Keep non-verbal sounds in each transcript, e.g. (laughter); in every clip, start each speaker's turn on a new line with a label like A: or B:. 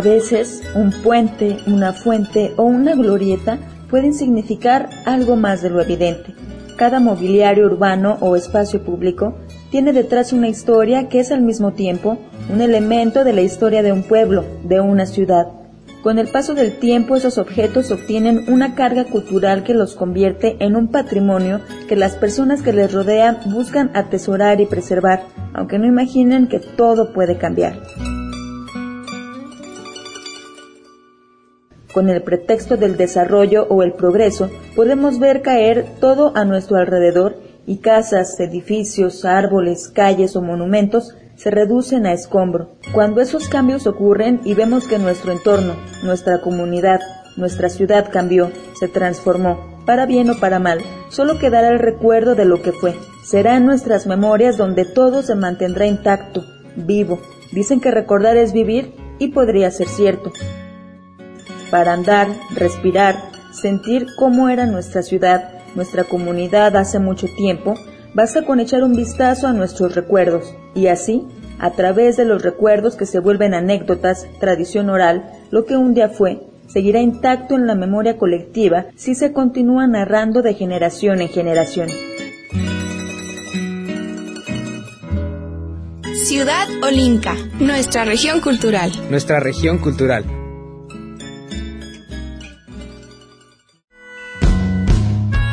A: A veces, un puente, una fuente o una glorieta pueden significar algo más de lo evidente. Cada mobiliario urbano o espacio público tiene detrás una historia que es al mismo tiempo un elemento de la historia de un pueblo, de una ciudad. Con el paso del tiempo esos objetos obtienen una carga cultural que los convierte en un patrimonio que las personas que les rodean buscan atesorar y preservar, aunque no imaginen que todo puede cambiar. Con el pretexto del desarrollo o el progreso, podemos ver caer todo a nuestro alrededor y casas, edificios, árboles, calles o monumentos se reducen a escombro. Cuando esos cambios ocurren y vemos que nuestro entorno, nuestra comunidad, nuestra ciudad cambió, se transformó, para bien o para mal, solo quedará el recuerdo de lo que fue. Será en nuestras memorias donde todo se mantendrá intacto, vivo. Dicen que recordar es vivir y podría ser cierto para andar, respirar, sentir cómo era nuestra ciudad, nuestra comunidad hace mucho tiempo, basta con echar un vistazo a nuestros recuerdos y así, a través de los recuerdos que se vuelven anécdotas, tradición oral, lo que un día fue, seguirá intacto en la memoria colectiva si se continúa narrando de generación en generación.
B: Ciudad Olinca. Nuestra región cultural.
C: Nuestra región cultural.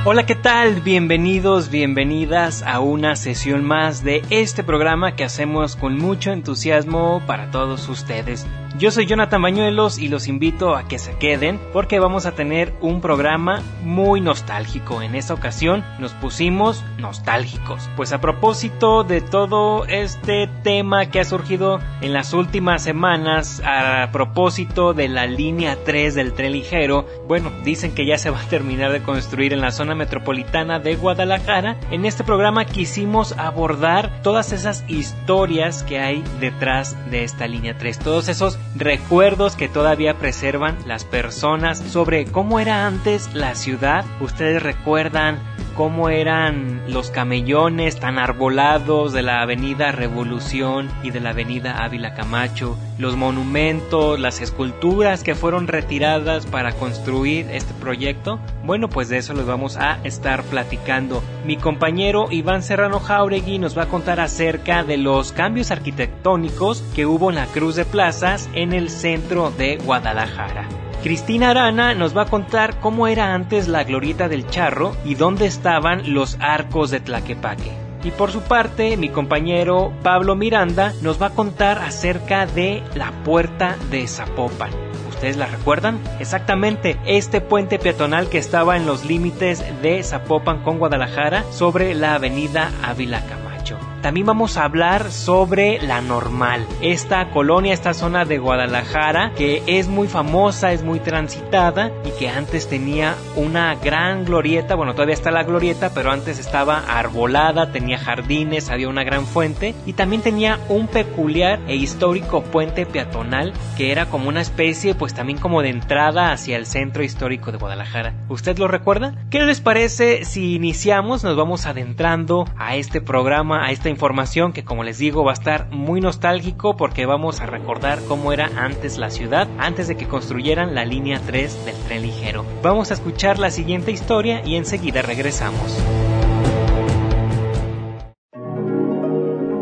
D: Hola, ¿qué tal? Bienvenidos, bienvenidas a una sesión más de este programa que hacemos con mucho entusiasmo para todos ustedes. Yo soy Jonathan Bañuelos y los invito a que se queden porque vamos a tener un programa muy nostálgico. En esta ocasión nos pusimos nostálgicos. Pues a propósito de todo este tema que ha surgido en las últimas semanas, a propósito de la línea 3 del tren ligero, bueno, dicen que ya se va a terminar de construir en la zona metropolitana de Guadalajara. En este programa quisimos abordar todas esas historias que hay detrás de esta línea 3, todos esos recuerdos que todavía preservan las personas sobre cómo era antes la ciudad. Ustedes recuerdan cómo eran los camellones tan arbolados de la avenida Revolución y de la avenida Ávila Camacho, los monumentos, las esculturas que fueron retiradas para construir este proyecto. Bueno, pues de eso les vamos a estar platicando. Mi compañero Iván Serrano Jauregui nos va a contar acerca de los cambios arquitectónicos que hubo en la Cruz de Plazas en el centro de Guadalajara. Cristina Arana nos va a contar cómo era antes la glorieta del charro y dónde estaban los arcos de Tlaquepaque. Y por su parte, mi compañero Pablo Miranda nos va a contar acerca de la puerta de Zapopan. ¿Ustedes la recuerdan? Exactamente, este puente peatonal que estaba en los límites de Zapopan con Guadalajara sobre la avenida Ávila Camacho. También vamos a hablar sobre la normal, esta colonia, esta zona de Guadalajara que es muy famosa, es muy transitada y que antes tenía una gran glorieta, bueno todavía está la glorieta, pero antes estaba arbolada, tenía jardines, había una gran fuente y también tenía un peculiar e histórico puente peatonal que era como una especie pues también como de entrada hacia el centro histórico de Guadalajara. ¿Usted lo recuerda? ¿Qué les parece si iniciamos? Nos vamos adentrando a este programa, a esta información que como les digo va a estar muy nostálgico porque vamos a recordar cómo era antes la ciudad, antes de que construyeran la línea 3 del tren ligero. Vamos a escuchar la siguiente historia y enseguida regresamos.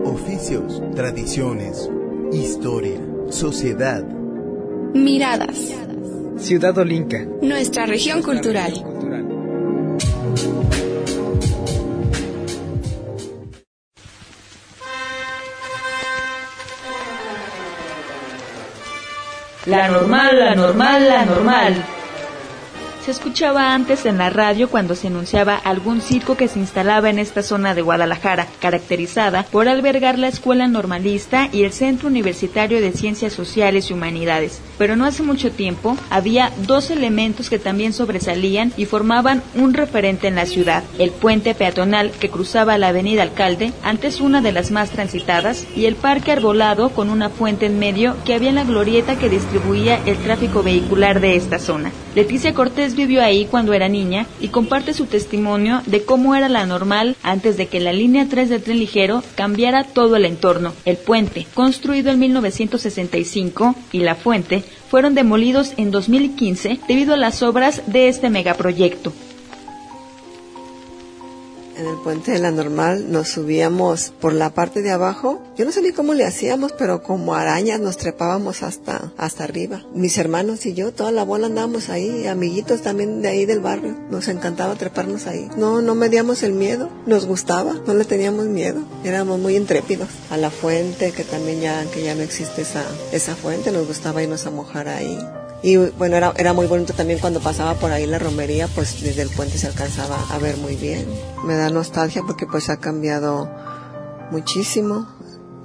E: Oficios, tradiciones, historia, sociedad.
B: Miradas.
C: Ciudad Olinca.
B: Nuestra región cultural.
A: La normal, la normal, la normal. Se escuchaba antes en la radio cuando se anunciaba algún circo que se instalaba en esta zona de Guadalajara, caracterizada por albergar la Escuela Normalista y el Centro Universitario de Ciencias Sociales y Humanidades. Pero no hace mucho tiempo había dos elementos que también sobresalían y formaban un referente en la ciudad. El puente peatonal que cruzaba la avenida Alcalde, antes una de las más transitadas, y el parque arbolado con una fuente en medio que había en la glorieta que distribuía el tráfico vehicular de esta zona. Leticia Cortés vivió ahí cuando era niña y comparte su testimonio de cómo era la normal antes de que la línea 3 del tren ligero cambiara todo el entorno. El puente, construido en 1965, y la fuente fueron demolidos en 2015 debido a las obras de este megaproyecto
F: en el puente de la normal nos subíamos por la parte de abajo. Yo no sé ni cómo le hacíamos, pero como arañas nos trepábamos hasta, hasta arriba. Mis hermanos y yo, toda la bola andábamos ahí, amiguitos también de ahí del barrio. Nos encantaba treparnos ahí. No, no medíamos el miedo, nos gustaba, no le teníamos miedo. Éramos muy intrépidos. A la fuente, que también ya, que ya no existe esa, esa fuente, nos gustaba irnos a mojar ahí. Y bueno, era, era muy bonito también cuando pasaba por ahí la romería, pues desde el puente se alcanzaba a ver muy bien. Me da nostalgia porque pues ha cambiado muchísimo.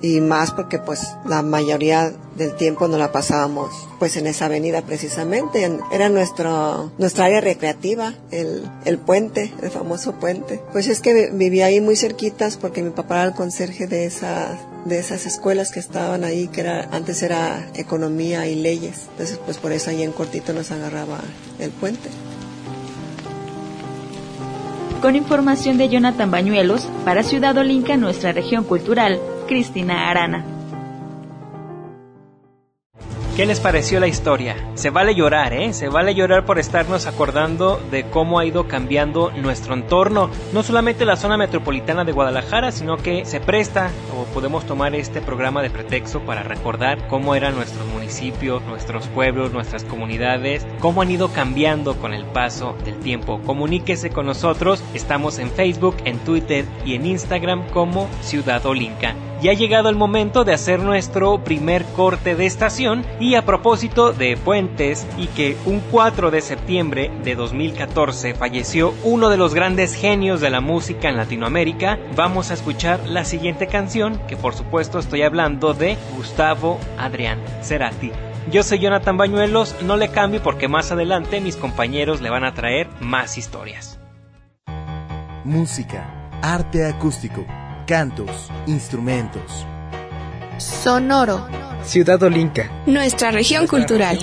F: Y más porque pues la mayoría del tiempo no la pasábamos pues en esa avenida precisamente. Era nuestro nuestra área recreativa el, el puente el famoso puente. Pues es que vivía ahí muy cerquitas porque mi papá era el conserje de esa de esas escuelas que estaban ahí, que era, antes era economía y leyes. Entonces, pues por eso ahí en cortito nos agarraba el puente.
A: Con información de Jonathan Bañuelos, para Ciudad Olinca, nuestra región cultural, Cristina Arana.
D: ¿Qué les pareció la historia? Se vale llorar, ¿eh? Se vale llorar por estarnos acordando de cómo ha ido cambiando nuestro entorno. No solamente la zona metropolitana de Guadalajara, sino que se presta o podemos tomar este programa de pretexto para recordar cómo eran nuestros municipios, nuestros pueblos, nuestras comunidades, cómo han ido cambiando con el paso del tiempo. Comuníquese con nosotros. Estamos en Facebook, en Twitter y en Instagram como Ciudad Olinca. Y ha llegado el momento de hacer nuestro primer corte de estación y a propósito de puentes y que un 4 de septiembre de 2014 falleció uno de los grandes genios de la música en Latinoamérica, vamos a escuchar la siguiente canción que por supuesto estoy hablando de Gustavo Adrián Cerati. Yo soy Jonathan Bañuelos, no le cambie porque más adelante mis compañeros le van a traer más historias.
E: Música, arte acústico cantos, instrumentos.
B: Sonoro.
C: Ciudad Olinca.
B: Nuestra región cultural.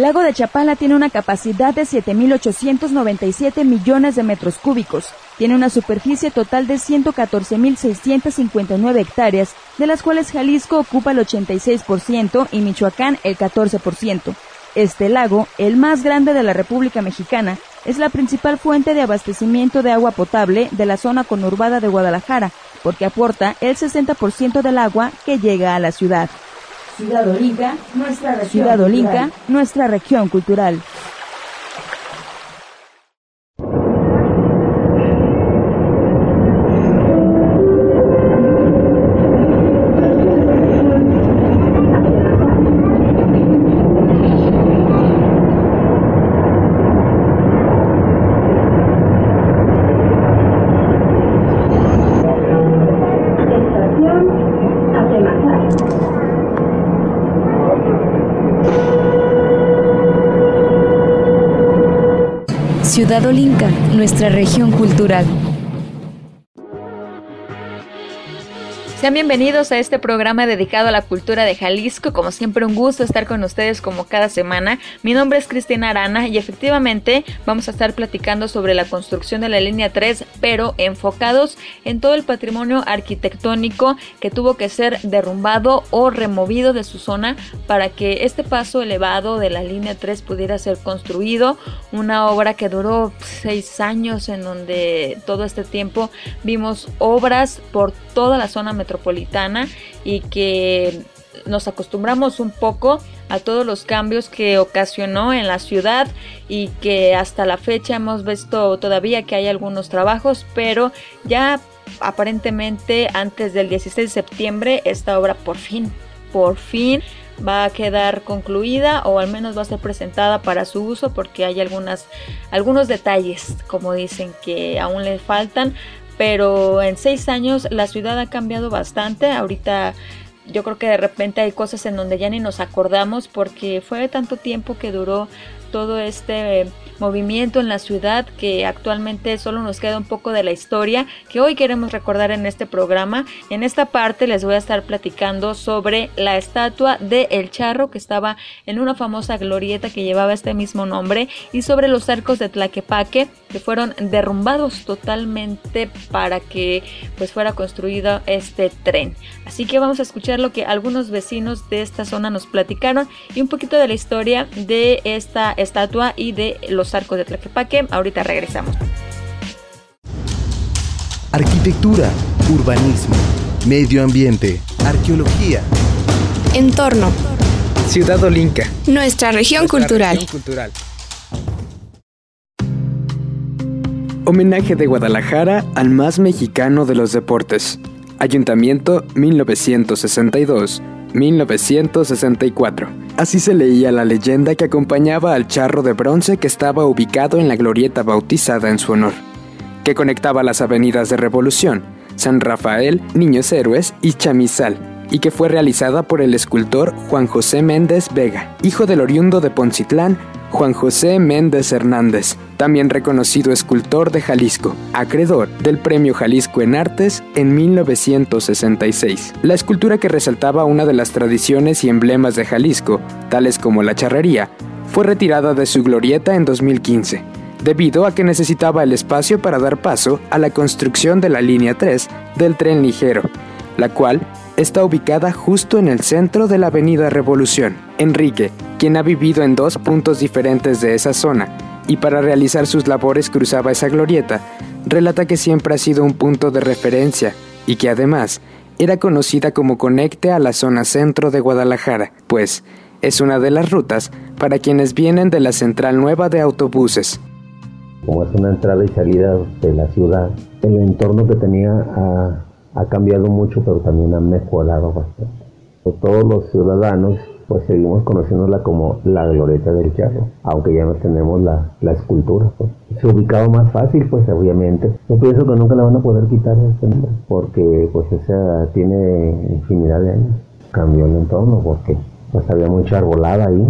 G: El lago de Chapala tiene una capacidad de 7.897 millones de metros cúbicos. Tiene una superficie total de 114.659 hectáreas, de las cuales Jalisco ocupa el 86% y Michoacán el 14%. Este lago, el más grande de la República Mexicana, es la principal fuente de abastecimiento de agua potable de la zona conurbada de Guadalajara, porque aporta el 60% del agua que llega a la ciudad. Ciudad Olinca, nuestra región, Ciudad Olinca, nuestra región cultural.
A: Ciudad Olinca, nuestra región cultural. Sean bienvenidos a este programa dedicado a la cultura de Jalisco. Como siempre, un gusto estar con ustedes como cada semana. Mi nombre es Cristina Arana y efectivamente vamos a estar platicando sobre la construcción de la línea 3, pero enfocados en todo el patrimonio arquitectónico que tuvo que ser derrumbado o removido de su zona para que este paso elevado de la línea 3 pudiera ser construido. Una obra que duró seis años en donde todo este tiempo vimos obras por toda la zona metropolitana metropolitana y que nos acostumbramos un poco a todos los cambios que ocasionó en la ciudad y que hasta la fecha hemos visto todavía que hay algunos trabajos, pero ya aparentemente antes del 16 de septiembre esta obra por fin, por fin va a quedar concluida o al menos va a ser presentada para su uso porque hay algunas algunos detalles como dicen que aún le faltan pero en seis años la ciudad ha cambiado bastante. Ahorita yo creo que de repente hay cosas en donde ya ni nos acordamos porque fue tanto tiempo que duró todo este movimiento en la ciudad que actualmente solo nos queda un poco de la historia que hoy queremos recordar en este programa. En esta parte les voy a estar platicando sobre la estatua de El Charro que estaba en una famosa glorieta que llevaba este mismo nombre y sobre los arcos de Tlaquepaque que fueron derrumbados totalmente para que pues fuera construido este tren. Así que vamos a escuchar lo que algunos vecinos de esta zona nos platicaron y un poquito de la historia de esta estatua y de los arcos de Tlaquepaque. Ahorita regresamos.
E: Arquitectura, urbanismo, medio ambiente, arqueología.
A: Entorno.
C: Ciudad Olinca.
A: Nuestra región cultural.
C: Región cultural. Homenaje de Guadalajara al más mexicano de los deportes. Ayuntamiento 1962. 1964. Así se leía la leyenda que acompañaba al charro de bronce que estaba ubicado en la glorieta bautizada en su honor, que conectaba las avenidas de Revolución, San Rafael, Niños Héroes y Chamizal, y que fue realizada por el escultor Juan José Méndez Vega, hijo del oriundo de Poncitlán, Juan José Méndez Hernández, también reconocido escultor de Jalisco, acreedor del Premio Jalisco en Artes en 1966. La escultura que resaltaba una de las tradiciones y emblemas de Jalisco, tales como la charrería, fue retirada de su glorieta en 2015, debido a que necesitaba el espacio para dar paso a la construcción de la línea 3 del tren ligero, la cual está ubicada justo en el centro de la Avenida Revolución. Enrique, quien ha vivido en dos puntos diferentes de esa zona y para realizar sus labores cruzaba esa glorieta, relata que siempre ha sido un punto de referencia y que además era conocida como conecte a la zona centro de Guadalajara, pues es una de las rutas para quienes vienen de la central nueva de autobuses.
H: Como es una entrada y salida de la ciudad, el entorno que tenía a ha cambiado mucho, pero también ha mejorado bastante. Todos los ciudadanos pues seguimos conociéndola como la glorieta del charro, aunque ya no tenemos la, la escultura. Pues. Se ubicado más fácil, pues obviamente. Yo pienso que nunca la van a poder quitar este nombre, porque pues esa tiene infinidad de años. Cambió el entorno porque pues había mucha arbolada ahí,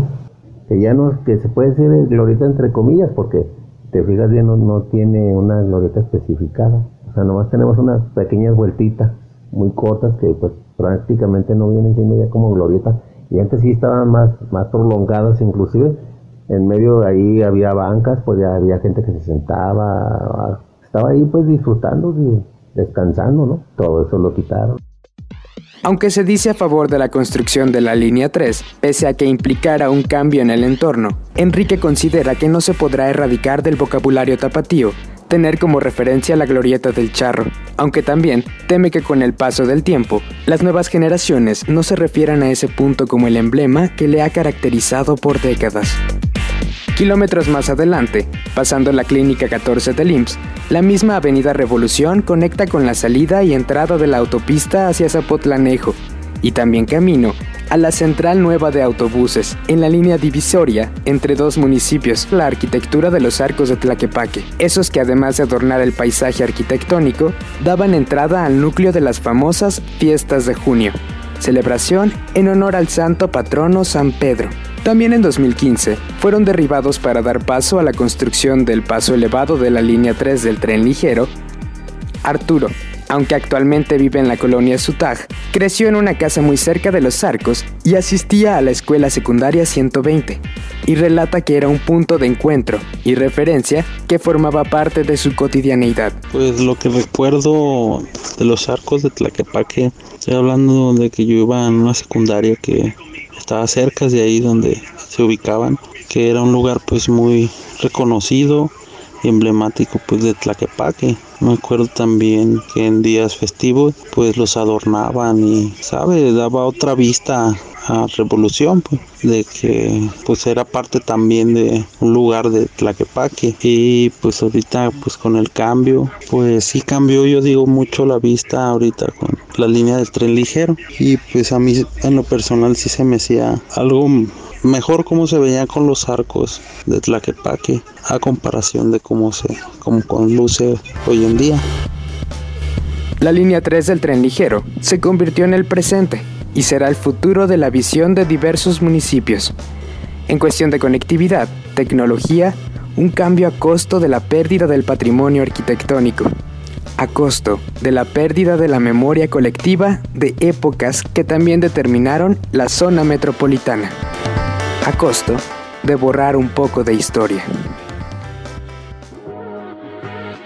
H: que ya no, que se puede decir glorieta entre comillas, porque te fijas bien, no, no tiene una glorieta especificada. O sea, nomás tenemos unas pequeñas vueltitas muy cortas que pues prácticamente no vienen siendo ya como glorietas. Y antes sí estaban más, más prolongadas inclusive, En medio de ahí había bancas, pues ya había gente que se sentaba, estaba ahí pues disfrutando y descansando, ¿no? Todo eso lo quitaron.
C: Aunque se dice a favor de la construcción de la línea 3, pese a que implicara un cambio en el entorno, Enrique considera que no se podrá erradicar del vocabulario tapatío tener como referencia la glorieta del charro, aunque también teme que con el paso del tiempo, las nuevas generaciones no se refieran a ese punto como el emblema que le ha caracterizado por décadas. Kilómetros más adelante, pasando la clínica 14 del IMSS, la misma avenida Revolución conecta con la salida y entrada de la autopista hacia Zapotlanejo, y también camino a la central nueva de autobuses, en la línea divisoria entre dos municipios, la arquitectura de los arcos de Tlaquepaque, esos que además de adornar el paisaje arquitectónico, daban entrada al núcleo de las famosas fiestas de junio, celebración en honor al santo patrono San Pedro. También en 2015 fueron derribados para dar paso a la construcción del paso elevado de la línea 3 del tren ligero, Arturo, aunque actualmente vive en la colonia Sutag, creció en una casa muy cerca de los arcos y asistía a la escuela secundaria 120, y relata que era un punto de encuentro y referencia que formaba parte de su cotidianeidad.
I: Pues lo que recuerdo de los arcos de Tlaquepaque, estoy hablando de que yo iba en una secundaria que estaba cerca de ahí donde se ubicaban, que era un lugar pues muy reconocido emblemático pues de Tlaquepaque. Me acuerdo también que en días festivos pues los adornaban y, ¿sabe? Daba otra vista a Revolución, pues, de que pues era parte también de un lugar de Tlaquepaque y pues ahorita pues con el cambio pues sí cambió yo digo mucho la vista ahorita con la línea del tren ligero y pues a mí en lo personal sí se me hacía algo mejor como se veía con los arcos de Tlaquepaque a comparación de cómo se como con luce hoy en día.
C: La línea 3 del tren ligero se convirtió en el presente y será el futuro de la visión de diversos municipios. En cuestión de conectividad, tecnología, un cambio a costo de la pérdida del patrimonio arquitectónico, a costo de la pérdida de la memoria colectiva de épocas que también determinaron la zona metropolitana a costo de borrar un poco de historia.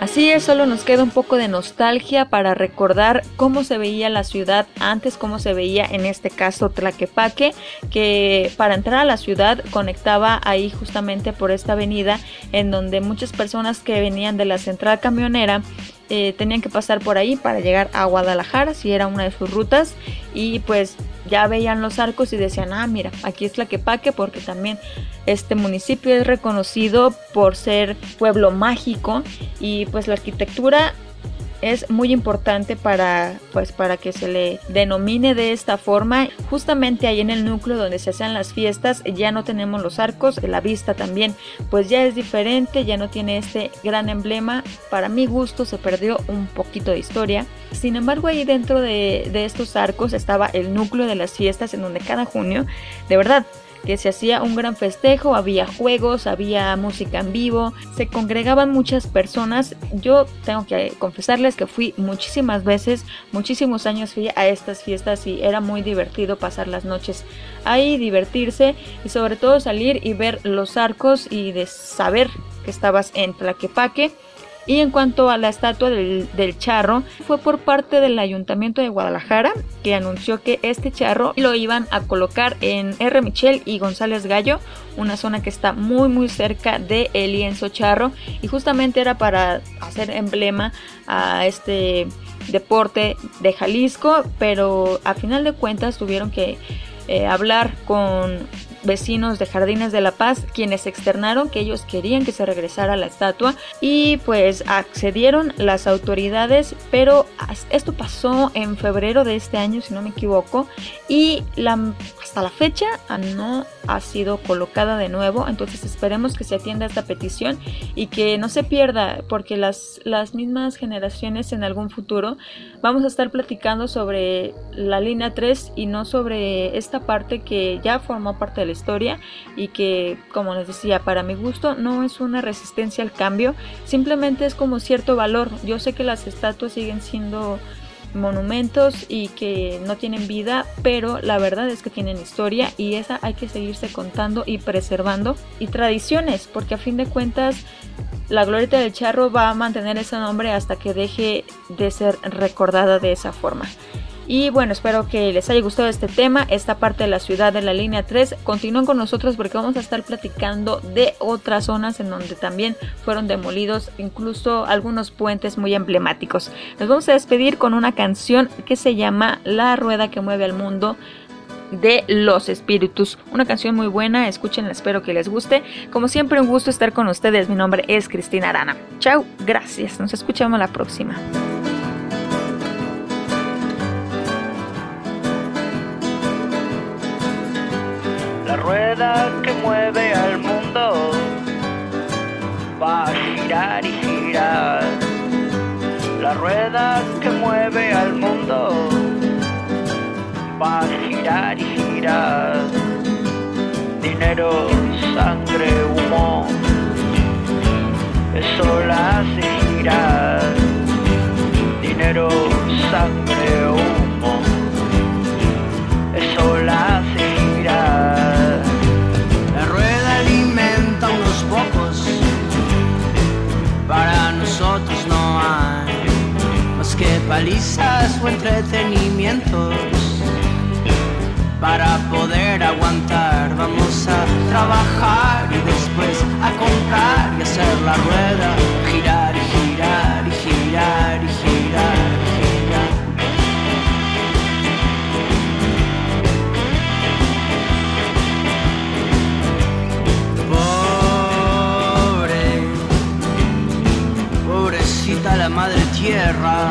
A: Así es, solo nos queda un poco de nostalgia para recordar cómo se veía la ciudad antes, cómo se veía en este caso Tlaquepaque, que para entrar a la ciudad conectaba ahí justamente por esta avenida en donde muchas personas que venían de la central camionera eh, tenían que pasar por ahí para llegar a Guadalajara, si era una de sus rutas, y pues ya veían los arcos y decían, ah, mira, aquí es Tlaquepaque porque también este municipio es reconocido por ser pueblo mágico y pues la arquitectura es muy importante para pues para que se le denomine de esta forma. Justamente ahí en el núcleo donde se hacen las fiestas ya no tenemos los arcos la vista también pues ya es diferente ya no tiene este gran emblema. Para mi gusto se perdió un poquito de historia. Sin embargo ahí dentro de, de estos arcos estaba el núcleo de las fiestas en donde cada junio de verdad que se hacía un gran festejo, había juegos, había música en vivo, se congregaban muchas personas. Yo tengo que confesarles que fui muchísimas veces, muchísimos años fui a estas fiestas y era muy divertido pasar las noches ahí, divertirse y sobre todo salir y ver los arcos y de saber que estabas en Tlaquepaque y en cuanto a la estatua del, charro, fue por parte del Ayuntamiento de Guadalajara que anunció que este charro lo iban a colocar en R. Michel y González Gallo, una zona que está muy muy cerca de el lienzo charro y justamente era para hacer emblema a este deporte de Jalisco, pero a final de cuentas tuvieron que eh, hablar con vecinos de Jardines de la Paz quienes externaron que ellos querían que se regresara la estatua y pues accedieron las autoridades, pero esto pasó en febrero de este año si no me equivoco y la, hasta la fecha no ha sido colocada de nuevo, entonces esperemos que se atienda esta petición y que no se pierda porque las, las mismas generaciones en algún futuro vamos a estar platicando sobre la línea 3 y no sobre esta parte que ya formó parte de la historia y que, como les decía, para mi gusto no es una resistencia al cambio, simplemente es como cierto valor. Yo sé que las estatuas siguen siendo monumentos y que no tienen vida, pero la verdad es que tienen historia y esa hay que seguirse contando y preservando y tradiciones, porque a fin de cuentas la glorieta del charro va a mantener ese nombre hasta que deje de ser recordada de esa forma. Y bueno, espero que les haya gustado este tema, esta parte de la ciudad de la línea 3. Continúen con nosotros porque vamos a estar platicando de otras zonas en donde también fueron demolidos, incluso algunos puentes muy emblemáticos. Nos vamos a despedir con una canción que se llama La rueda que mueve al mundo de los espíritus. Una canción muy buena, escúchenla, espero que les guste. Como siempre, un gusto estar con ustedes. Mi nombre es Cristina Arana. Chao, gracias. Nos escuchamos la próxima.
J: Rueda que mueve al mundo va a girar y girar. La rueda que mueve al mundo va a girar y girar. Dinero,
K: palizas o entretenimientos para poder aguantar. Vamos a trabajar y después a comprar y hacer la rueda girar y girar y girar y girar. girar. Pobre, pobrecita la madre tierra,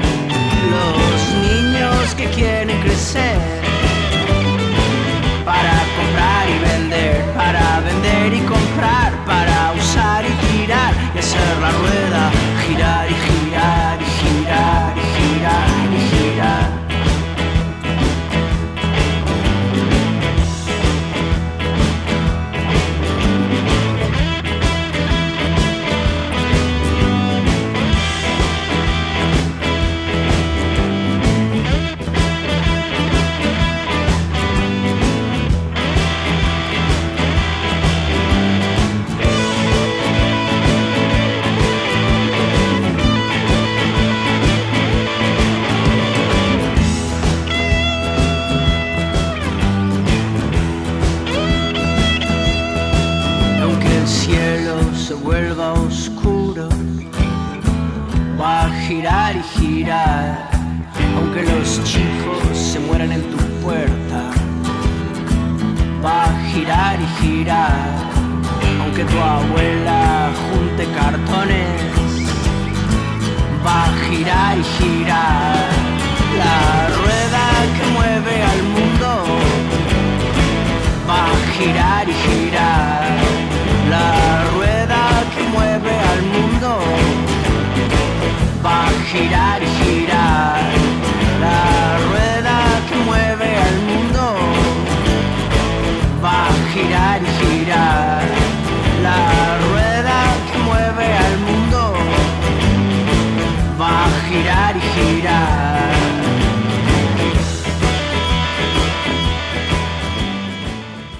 K: que quieren crecer. Para comprar y vender, para vender y comprar,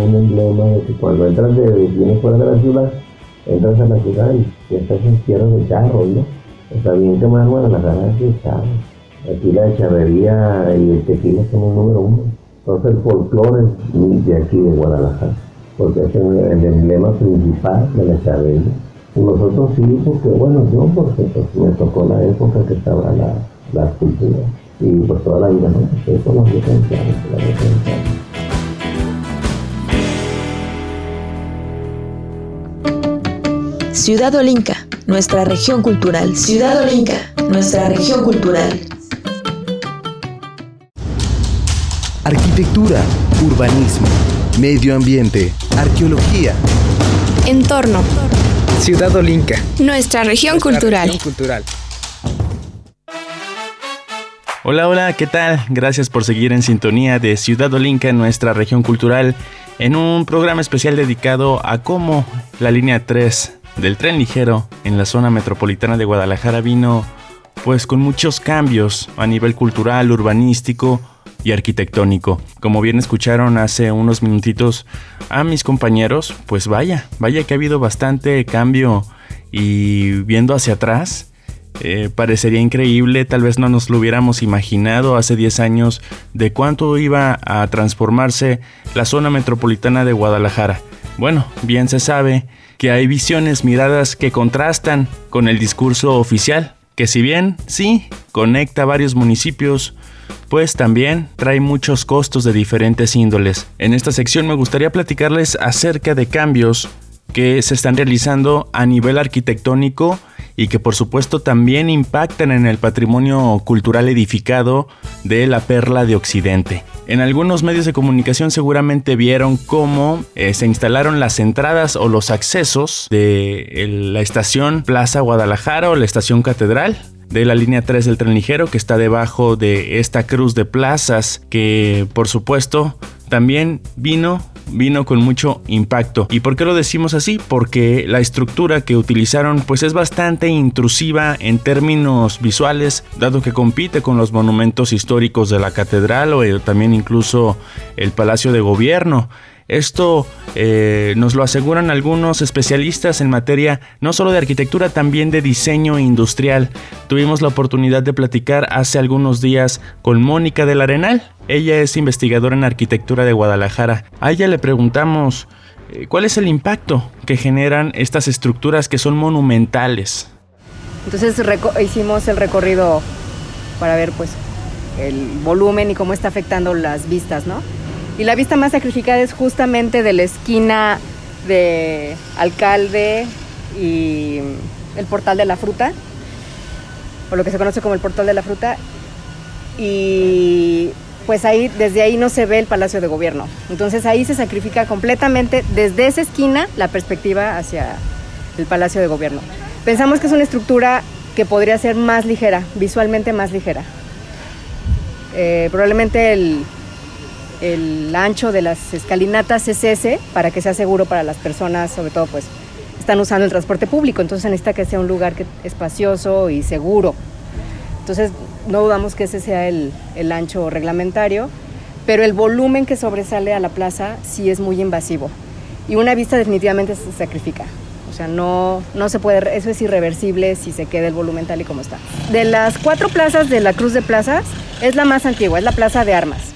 H: un emblema de que cuando entras de, vienes fuera de la ciudad, entras a la ciudad y estás en tierra de charro, ¿no? Está bien que más Guadalajara es de charro. Aquí la charrería y el tequila son el número uno. Entonces el folclore es de aquí de Guadalajara, porque es el, emblema principal de la charrería. Nosotros sí, porque bueno, yo porque pues, me tocó la época que estaba la, la cultura. Y pues toda la vida, ¿no? Eso charro, la
G: Ciudad Olinca, nuestra región cultural. Ciudad Olinca, nuestra región cultural.
E: arquitectura, urbanismo, medio ambiente, arqueología,
B: entorno,
C: Ciudad Olinca,
B: nuestra región
C: nuestra
B: cultural.
C: región cultural.
L: Hola, hola, ¿qué tal? Gracias por seguir en sintonía de Ciudad Olinca, nuestra región cultural, en un programa especial dedicado a cómo la línea 3 del tren ligero en la zona metropolitana de Guadalajara vino pues con muchos cambios a nivel cultural, urbanístico y arquitectónico. Como bien escucharon hace unos minutitos a mis compañeros, pues vaya, vaya que ha habido bastante cambio y viendo hacia atrás, eh, parecería increíble, tal vez no nos lo hubiéramos imaginado hace 10 años de cuánto iba a transformarse la zona metropolitana de Guadalajara. Bueno, bien se sabe que hay visiones, miradas que contrastan con el discurso oficial, que si bien sí conecta varios municipios, pues también trae muchos costos de diferentes índoles. En esta sección me gustaría platicarles acerca de cambios que se están realizando a nivel arquitectónico y que por supuesto también impactan en el patrimonio cultural edificado de la Perla de Occidente. En algunos medios de comunicación seguramente vieron cómo eh, se instalaron las entradas o los accesos de la estación Plaza Guadalajara o la estación Catedral de la línea 3 del tren ligero que está debajo de esta cruz de plazas que por supuesto también vino vino con mucho impacto. ¿Y por qué lo decimos así? Porque la estructura que utilizaron pues es bastante intrusiva en términos visuales, dado que compite con los monumentos históricos de la catedral o también incluso el Palacio de Gobierno. Esto eh, nos lo aseguran algunos especialistas en materia no solo de arquitectura, también de diseño industrial. Tuvimos la oportunidad de platicar hace algunos días con Mónica del Arenal. Ella es investigadora en arquitectura de Guadalajara. A ella le preguntamos eh, cuál es el impacto que generan estas estructuras que son monumentales.
M: Entonces hicimos el recorrido para ver pues el volumen y cómo está afectando las vistas, ¿no? Y la vista más sacrificada es justamente de la esquina de Alcalde y el Portal de la Fruta, o lo que se conoce como el Portal de la Fruta. Y pues ahí, desde ahí no se ve el Palacio de Gobierno. Entonces ahí se sacrifica completamente desde esa esquina la perspectiva hacia el Palacio de Gobierno. Pensamos que es una estructura que podría ser más ligera, visualmente más ligera. Eh, probablemente el, el ancho de las escalinatas es ese para que sea seguro para las personas, sobre todo pues están usando el transporte público, entonces necesita que sea un lugar que, espacioso y seguro. Entonces no dudamos que ese sea el, el ancho reglamentario, pero el volumen que sobresale a la plaza sí es muy invasivo y una vista definitivamente se sacrifica. O sea, no, no se puede, eso es irreversible si se queda el volumen tal y como está. De las cuatro plazas de la Cruz de Plazas, es la más antigua, es la Plaza de Armas.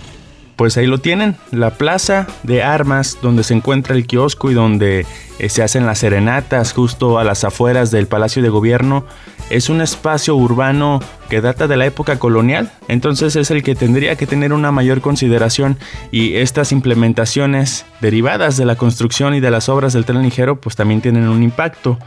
L: Pues ahí lo tienen, la plaza de armas donde se encuentra el kiosco y donde eh, se hacen las serenatas justo a las afueras del Palacio de Gobierno. Es un espacio urbano que data de la época colonial, entonces es el que tendría que tener una mayor consideración y estas implementaciones derivadas de la construcción y de las obras del tren ligero pues también tienen un impacto.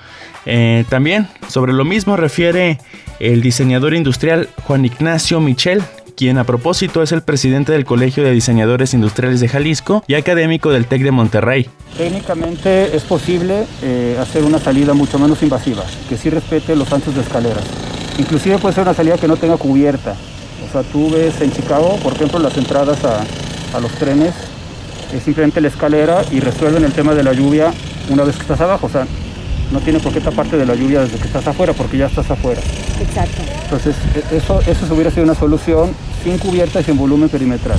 L: Eh, también sobre lo mismo refiere el diseñador industrial Juan Ignacio Michel, quien a propósito es el presidente del Colegio de Diseñadores Industriales de Jalisco y académico del TEC de Monterrey.
N: Técnicamente es posible eh, hacer una salida mucho menos invasiva, que sí respete los anchos de escaleras. Inclusive puede ser una salida que no tenga cubierta. O sea, tú ves en Chicago, por ejemplo, las entradas a, los trenes, es simplemente la escalera y resuelven el tema de la lluvia una vez que estás abajo. No tiene por qué taparte de la lluvia desde que estás afuera, porque ya estás afuera.
M: Exacto.
N: Entonces, e- eso, eso hubiera sido una solución sin cubierta y sin volumen perimetral.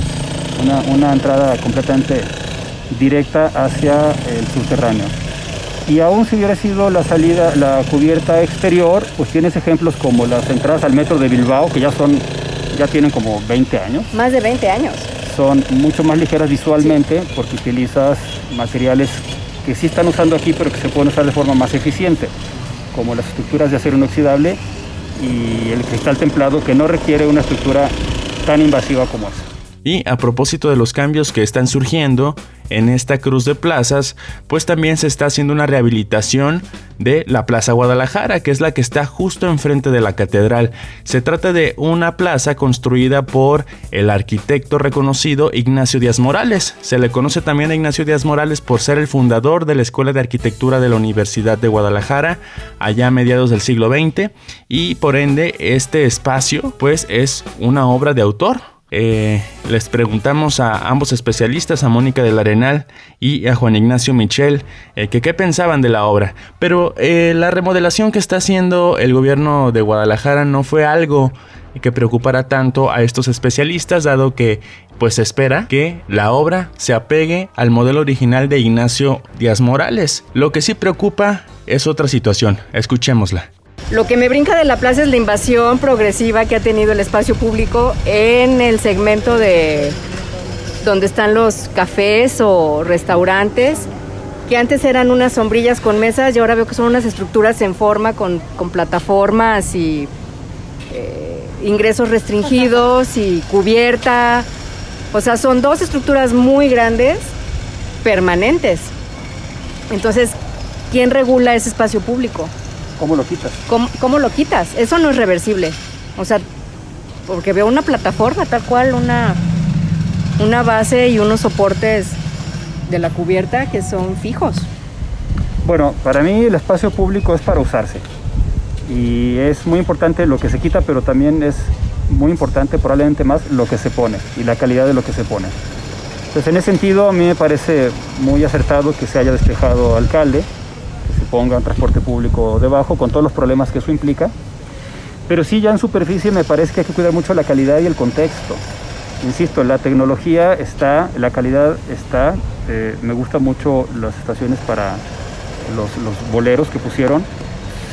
N: Una, una entrada completamente directa hacia el subterráneo. Y aún si hubiera sido la salida, la cubierta exterior, pues tienes ejemplos como las entradas al metro de Bilbao, que ya son, ya tienen como 20 años.
M: Más de 20 años.
N: Son mucho más ligeras visualmente porque utilizas materiales que sí están usando aquí, pero que se pueden usar de forma más eficiente, como las estructuras de acero inoxidable y el cristal templado, que no requiere una estructura tan invasiva como esa.
L: Y a propósito de los cambios que están surgiendo en esta cruz de plazas, pues también se está haciendo una rehabilitación de la Plaza Guadalajara, que es la que está justo enfrente de la catedral. Se trata de una plaza construida por el arquitecto reconocido Ignacio Díaz Morales. Se le conoce también a Ignacio Díaz Morales por ser el fundador de la Escuela de Arquitectura de la Universidad de Guadalajara allá a mediados del siglo XX y por ende este espacio pues es una obra de autor eh, les preguntamos a ambos especialistas, a Mónica del Arenal y a Juan Ignacio Michel, eh, que qué pensaban de la obra. Pero eh, la remodelación que está haciendo el gobierno de Guadalajara no fue algo que preocupara tanto a estos especialistas, dado que pues se espera que la obra se apegue al modelo original de Ignacio Díaz Morales. Lo que sí preocupa es otra situación. Escuchémosla.
M: Lo que me brinca de la plaza es la invasión progresiva que ha tenido el espacio público en el segmento de donde están los cafés o restaurantes, que antes eran unas sombrillas con mesas y ahora veo que son unas estructuras en forma con, plataformas y eh, ingresos restringidos y cubierta. O sea, son dos estructuras muy grandes, permanentes. Entonces, ¿quién regula ese espacio público?
N: ¿Cómo lo quitas?
M: ¿Cómo, lo quitas? Eso no es reversible. O sea, porque veo una plataforma tal cual, una, una base y unos soportes de la cubierta que son fijos.
N: Bueno, para mí el espacio público es para usarse. Y es muy importante lo que se quita, pero también es muy importante probablemente más lo que se pone y la calidad de lo que se pone. Entonces en ese sentido a mí me parece muy acertado que se haya despejado alcalde, ponga un transporte público debajo, con todos los problemas que eso implica. Pero sí, ya en superficie me parece que hay que cuidar mucho la calidad y el contexto. Insisto, la tecnología está, la calidad está. Eh, me gustan mucho las estaciones para los, boleros que pusieron.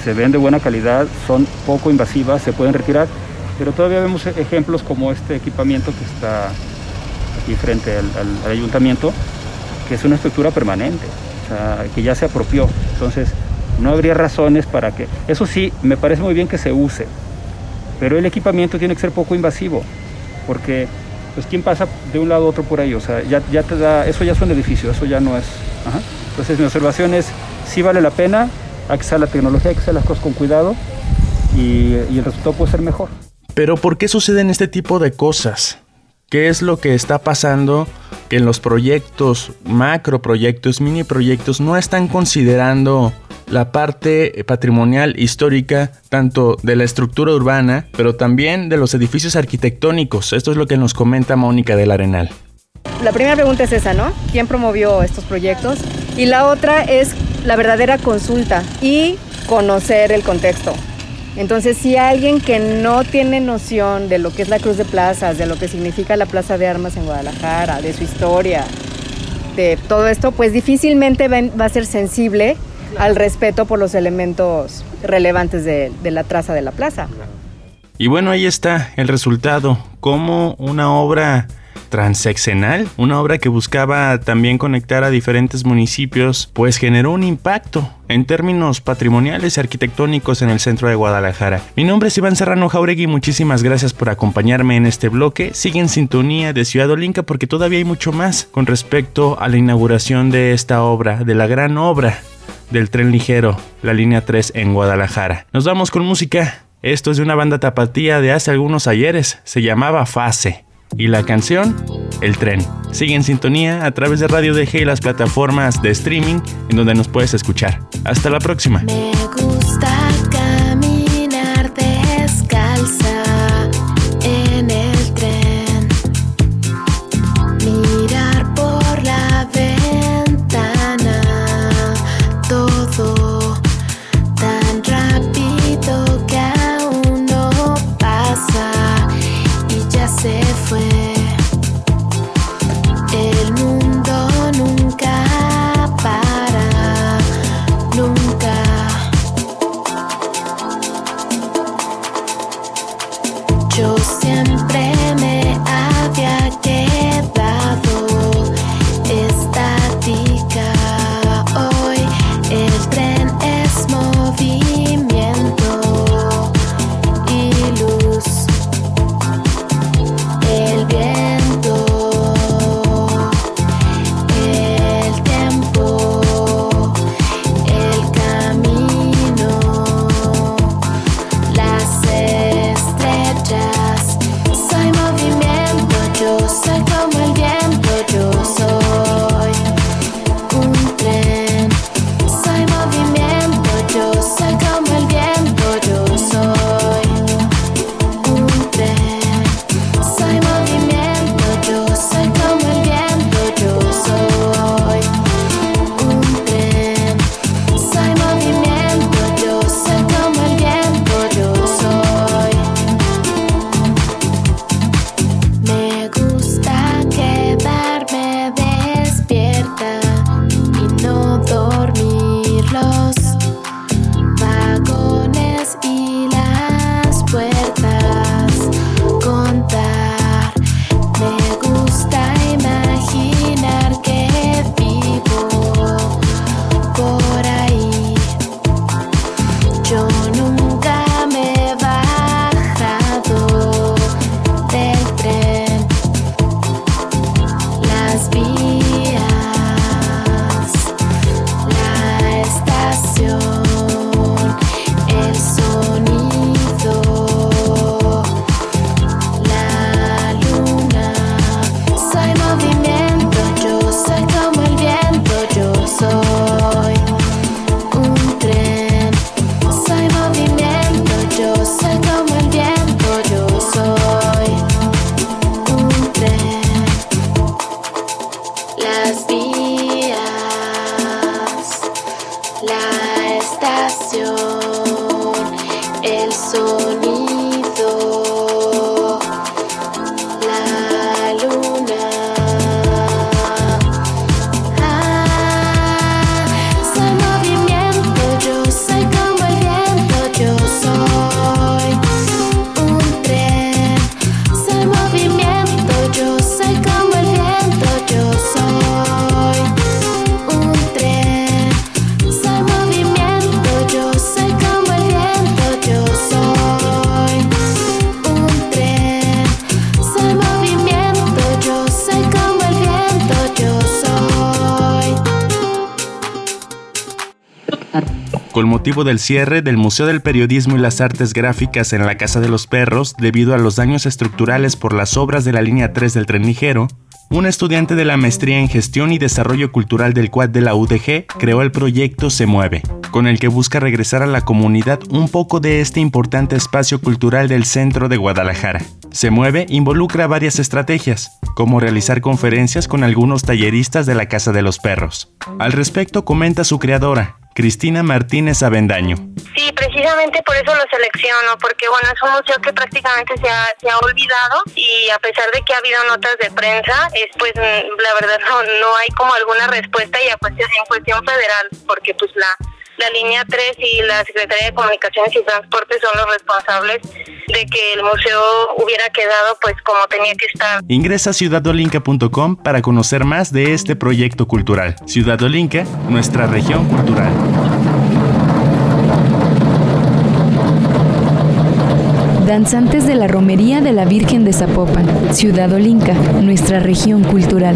N: Se ven de buena calidad, son poco invasivas, se pueden retirar. Pero todavía vemos ejemplos como este equipamiento que está aquí frente al ayuntamiento, que es una estructura permanente que ya se apropió. Entonces, no habría razones para que... Eso sí, me parece muy bien que se use, pero el equipamiento tiene que ser poco invasivo, porque pues quién pasa de un lado a otro por ahí, o sea, ya, ya te da, eso ya es un edificio, eso ya no es. Entonces mi observación es, sí vale la pena, hay que usar la tecnología, hay que hacer las cosas con cuidado y, y el resultado puede ser mejor.
L: Pero ¿por qué suceden este tipo de cosas? ¿Qué es lo que está pasando? Que en los proyectos, macro proyectos, mini proyectos, no están considerando la parte patrimonial histórica tanto de la estructura urbana, pero también de los edificios arquitectónicos. Esto es lo que nos comenta Mónica del Arenal.
M: La primera pregunta es esa, ¿no? ¿Quién promovió estos proyectos? Y la otra es la verdadera consulta y conocer el contexto. Entonces, si alguien que no tiene noción de lo que es la Cruz de Plazas, de lo que significa la Plaza de Armas en Guadalajara, de su historia, de todo esto, pues difícilmente va a ser sensible al respeto por los elementos relevantes de, de la traza de la plaza.
L: Y bueno, ahí está el resultado, como una obra transeccional, una obra que buscaba también conectar a diferentes municipios, pues generó un impacto en términos patrimoniales y arquitectónicos en el centro de Guadalajara. Mi nombre es Iván Serrano Jauregui, muchísimas gracias por acompañarme en este bloque. Sigue en sintonía de Ciudad Olinca porque todavía hay mucho más con respecto a la inauguración de esta obra, de la gran obra del tren ligero, la línea 3 en Guadalajara. Nos vamos con música. Esto es de una banda tapatía de hace algunos ayeres, se llamaba Fase y la canción El tren. Sigue en sintonía a través de Radio DG y las plataformas de streaming en donde nos puedes escuchar. Hasta la próxima. Del cierre del Museo del Periodismo y las Artes Gráficas en la Casa de los Perros, debido a los daños estructurales por las obras de la línea 3 del tren ligero, un estudiante de la maestría en Gestión y Desarrollo Cultural del Quad de la UDG creó el proyecto Se Mueve, con el que busca regresar a la comunidad un poco de este importante espacio cultural del centro de Guadalajara. Se Mueve involucra varias estrategias, como realizar conferencias con algunos talleristas de la Casa de los Perros. Al respecto comenta su creadora, Cristina Martínez Avendaño.
O: Sí, precisamente por eso lo selecciono, porque bueno, es un museo que prácticamente se ha, se ha olvidado y a pesar de que ha habido notas de prensa, es pues mm, la verdad no, no hay como alguna respuesta y a cuestión, en cuestión federal, porque pues la, la línea 3 y la Secretaría de Comunicaciones y Transportes son los responsables de que el museo hubiera quedado pues como tenía que estar.
L: Ingresa a ciudadolinca.com para conocer más de este proyecto cultural. Ciudad Olinca, nuestra región cultural.
P: Danzantes de la Romería de la Virgen de Zapopan, Ciudad Olinca, nuestra región cultural.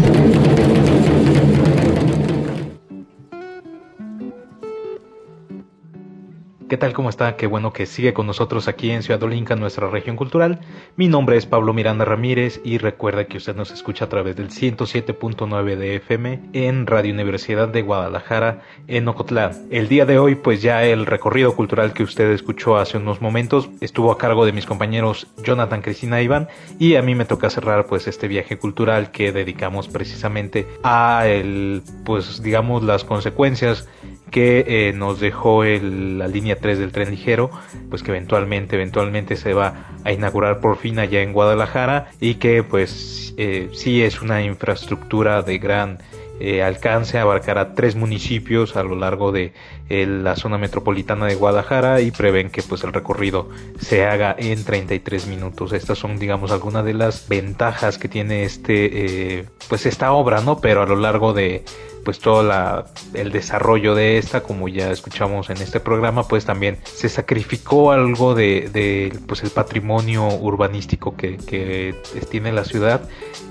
Q: ¿Qué tal? ¿Cómo está? Qué bueno que sigue con nosotros aquí en Ciudad Olinca, nuestra región cultural. Mi nombre es Pablo Miranda Ramírez y recuerda que usted nos escucha a través del 107.9 de FM en Radio Universidad de Guadalajara en Ocotlán. El día de hoy, pues ya el recorrido cultural que usted escuchó hace unos momentos estuvo a cargo de mis compañeros Jonathan, Cristina Iván y a mí me toca cerrar pues este viaje cultural que dedicamos precisamente a el, pues digamos las consecuencias que eh, nos dejó la línea 3 del tren ligero, pues que eventualmente, eventualmente se va a inaugurar por fin allá en Guadalajara y que pues eh, sí es una infraestructura de gran eh, alcance, abarcará tres municipios a lo largo de la zona metropolitana de Guadalajara y prevén que pues el recorrido se haga en 33 minutos. Estas son digamos algunas de las ventajas que tiene este pues esta obra, ¿no? Pero a lo largo de pues todo la, el desarrollo de esta, como ya escuchamos en este programa, pues también se sacrificó algo de, pues el patrimonio urbanístico que, que tiene la ciudad.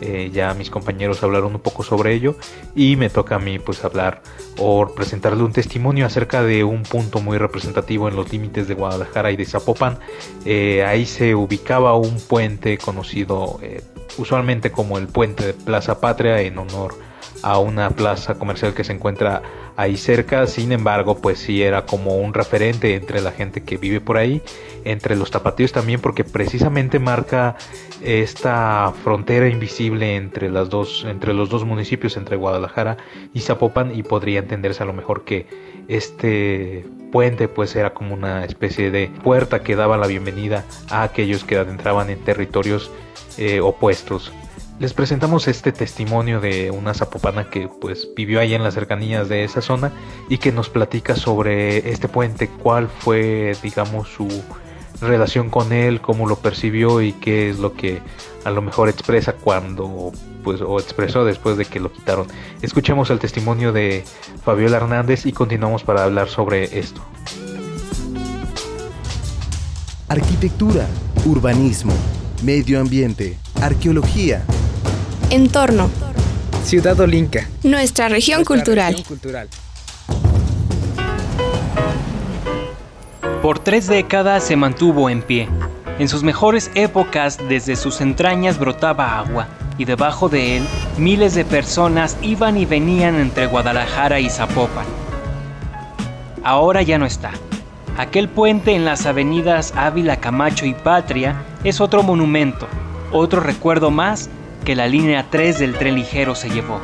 Q: Eh, ya mis compañeros hablaron un poco sobre ello y me toca a mí pues hablar o presentarle un testimonio acerca de un punto muy representativo en los límites de Guadalajara y de Zapopan. Eh, ahí se ubicaba un puente conocido eh, usualmente como el puente de Plaza Patria en honor a una plaza comercial que se encuentra ahí cerca. Sin embargo, pues sí era como un referente entre la gente que vive por ahí, entre los tapatíos también, porque precisamente marca esta frontera invisible entre las dos, entre los dos municipios, entre Guadalajara y Zapopan, y podría entenderse a lo mejor que este puente pues era como una especie de puerta que daba la bienvenida a aquellos que adentraban en territorios eh, opuestos. Les presentamos este testimonio de una zapopana que pues vivió ahí en las cercanías de esa zona y que nos platica sobre este puente, cuál fue digamos su relación con él, cómo lo percibió y qué es lo que a lo mejor expresa cuando pues o expresó después de que lo quitaron. Escuchemos el testimonio de Fabiola Hernández y continuamos para hablar sobre esto.
E: Arquitectura, urbanismo, medio ambiente, arqueología.
B: Entorno.
C: Ciudad Olinca.
B: Nuestra región cultural.
D: Por tres décadas se mantuvo en pie. En sus mejores épocas, desde sus entrañas brotaba agua, y debajo de él, miles de personas iban y venían entre Guadalajara y Zapopan. Ahora ya no está. Aquel puente en las avenidas Ávila, Camacho y Patria es otro monumento, otro recuerdo más que la línea 3 del tren ligero se llevó.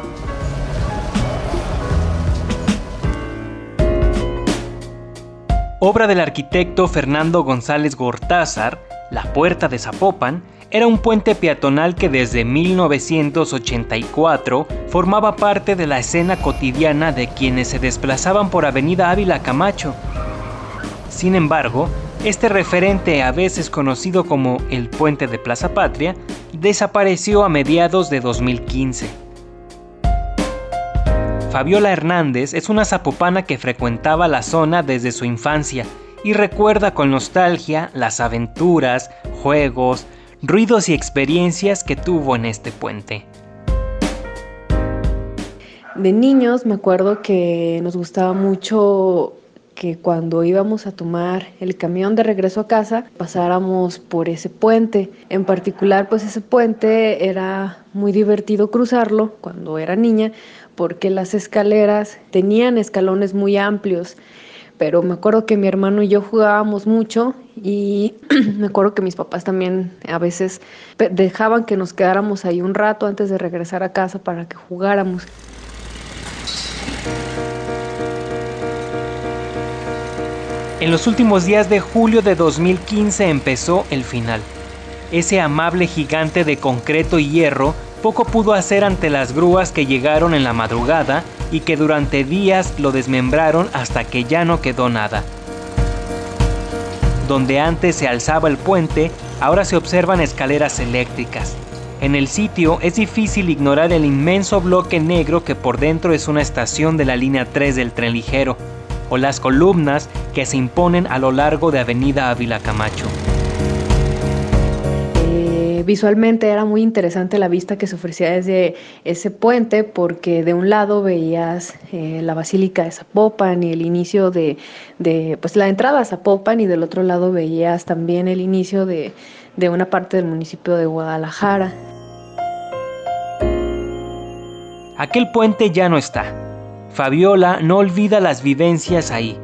D: Obra del arquitecto Fernando González Gortázar, La Puerta de Zapopan era un puente peatonal que desde 1984 formaba parte de la escena cotidiana de quienes se desplazaban por Avenida Ávila Camacho. Sin embargo, este referente, a veces conocido como el Puente de Plaza Patria, desapareció a mediados de 2015. Fabiola Hernández es una zapopana que frecuentaba la zona desde su infancia y recuerda con nostalgia las aventuras, juegos, ruidos y experiencias que tuvo en este puente.
R: De niños me acuerdo que nos gustaba mucho que cuando íbamos a tomar el camión de regreso a casa pasáramos por ese puente. En particular, pues ese puente era muy divertido cruzarlo cuando era niña porque las escaleras tenían escalones muy amplios. Pero me acuerdo que mi hermano y yo jugábamos mucho y (clears throat) me acuerdo que mis papás también a veces dejaban que nos quedáramos ahí un rato antes de regresar a casa para que jugáramos.
D: En los últimos días de julio de 2015 empezó el final. Ese amable gigante de concreto y hierro poco pudo hacer ante las grúas que llegaron en la madrugada y que durante días lo desmembraron hasta que ya no quedó nada. Donde antes se alzaba el puente, ahora se observan escaleras eléctricas. En el sitio es difícil ignorar el inmenso bloque negro que por dentro es una estación de la línea 3 del tren ligero, o las columnas que se imponen a lo largo de Avenida Ávila Camacho.
R: Eh, visualmente era muy interesante la vista que se ofrecía desde ese puente porque de un lado veías eh, la Basílica de Zapopan y el inicio de, de, pues la entrada a Zapopan y del otro lado veías también el inicio de, de una parte del municipio de Guadalajara.
D: Aquel puente ya no está. Fabiola no olvida las vivencias ahí.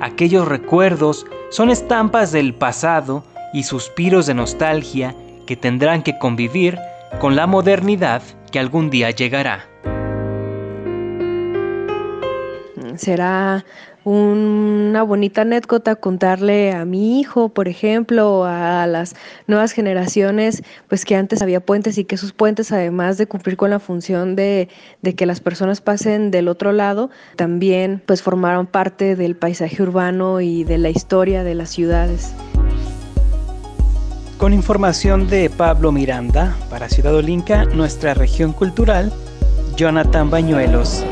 D: Aquellos recuerdos son estampas del pasado y suspiros de nostalgia que tendrán que convivir con la modernidad que algún día llegará.
R: Será una bonita anécdota contarle a mi hijo, por ejemplo, a las nuevas generaciones, pues que antes había puentes y que esos puentes, además de cumplir con la función de, que las personas pasen del otro lado, también pues formaron parte del paisaje urbano y de la historia de las ciudades.
D: Con información de Pablo Miranda para Ciudad Olinca, nuestra región cultural, Jonathan Bañuelos.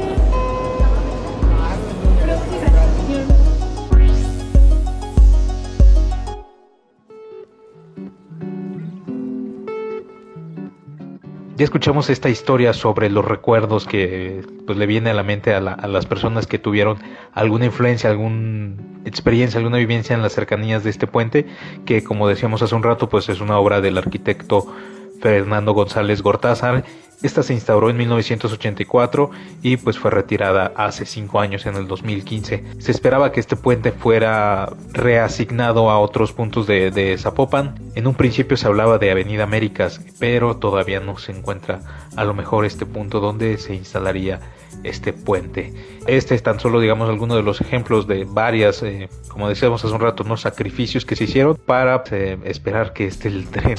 Q: Escuchamos esta historia sobre los recuerdos que pues, le viene a la mente a, la, a, las personas que tuvieron alguna influencia, alguna experiencia, alguna vivencia en las cercanías de este puente, que como decíamos hace un rato, pues es una obra del arquitecto Fernando González Gortázar. Esta se instauró en 1984 y pues fue retirada hace cinco años en el 2015. Se esperaba que este puente fuera reasignado a otros puntos de, de Zapopan. En un principio se hablaba de Avenida Américas, pero todavía no se encuentra a lo mejor este punto donde se instalaría este puente. Este es tan solo, digamos, alguno de los ejemplos de varias, eh, como decíamos hace un rato, ¿no? sacrificios que se hicieron para eh, esperar que este el tren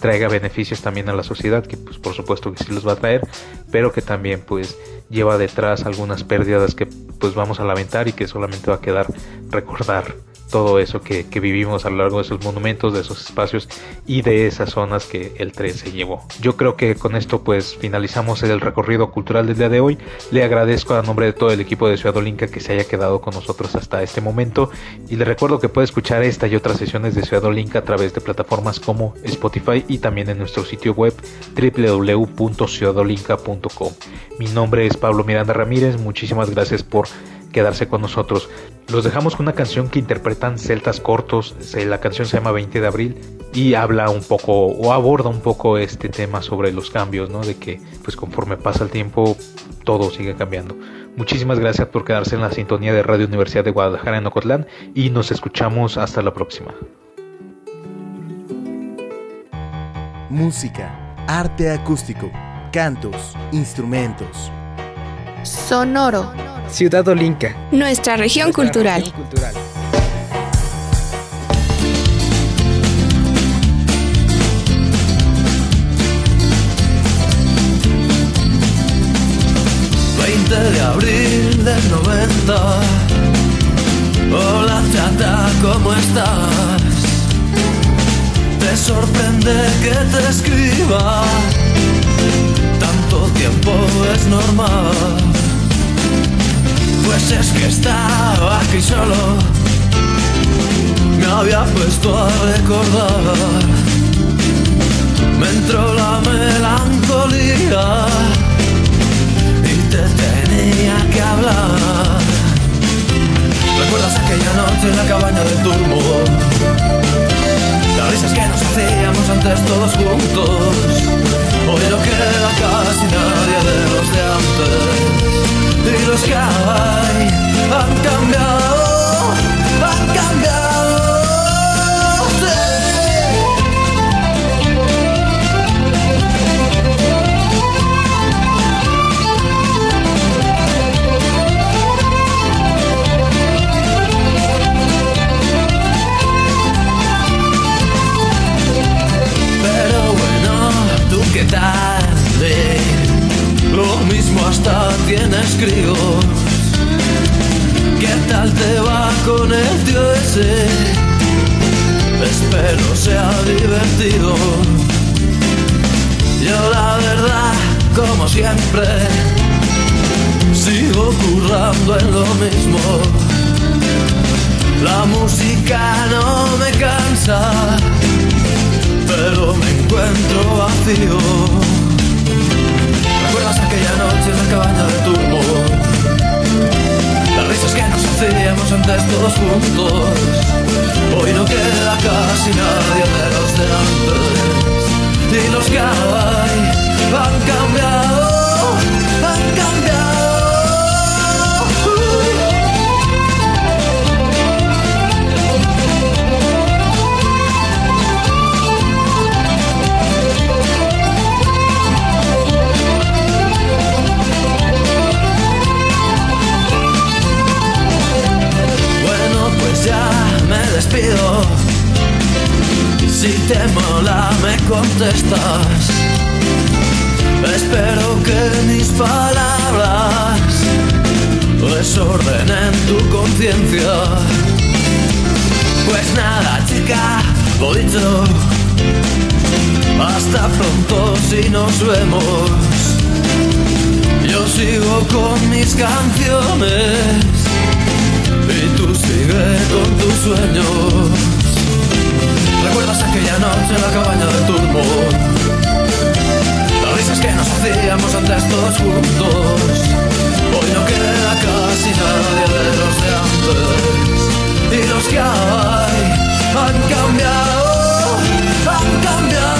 Q: traiga beneficios también a la sociedad, que pues por supuesto que sí los va a traer, pero que también pues lleva detrás algunas pérdidas que pues vamos a lamentar y que solamente va a quedar recordar todo eso que, vivimos a lo largo de esos monumentos, de esos espacios y de esas zonas que el tren se llevó. Yo creo que con esto pues finalizamos el recorrido cultural del día de hoy. Le agradezco a nombre de todo el equipo de Ciudad Olinca que se haya quedado con nosotros hasta este momento y le recuerdo que puede escuchar esta y otras sesiones de Ciudad Olinca a través de plataformas como Spotify y también en nuestro sitio web www.ciudadolinca.com. Mi nombre es Pablo Miranda Ramírez, muchísimas gracias por quedarse con nosotros. Los dejamos con una canción que interpretan celtas cortos, la canción se llama 20 de abril y habla un poco o aborda un poco este tema sobre los cambios, ¿no? De que pues conforme pasa el tiempo todo sigue cambiando. Muchísimas gracias por quedarse en la sintonía de Radio Universidad de Guadalajara en Ocotlán y nos escuchamos hasta la próxima.
E: Música, arte acústico, cantos, instrumentos.
B: Sonoro.
C: Ciudad Olinca.
B: Nuestra región cultural.
C: Región cultural.
S: de abril del 90. Hola chata, ¿cómo estás? Te sorprende que te escriba. Tanto tiempo es normal. Pues es que estaba aquí solo. Me había puesto a recordar. Me entró la melancolía y te tenía que hablar. ¿Recuerdas aquella noche en la cabaña del turbo? Las risas que nos hacíamos antes todos juntos. Hoy no queda casi nadie de los de antes. Y los que hay han. Desordenen tu conciencia. Pues nada, chica, lo dicho. Hasta pronto si nos vemos. Yo sigo con mis canciones y tú sigue con tus sueños. ¿Recuerdas aquella noche en la cabaña del turbo? Las risas que nos hacíamos antes todos juntos. Hoy no queda casi nadie de los de antes. Y los que hay han cambiado, han cambiado.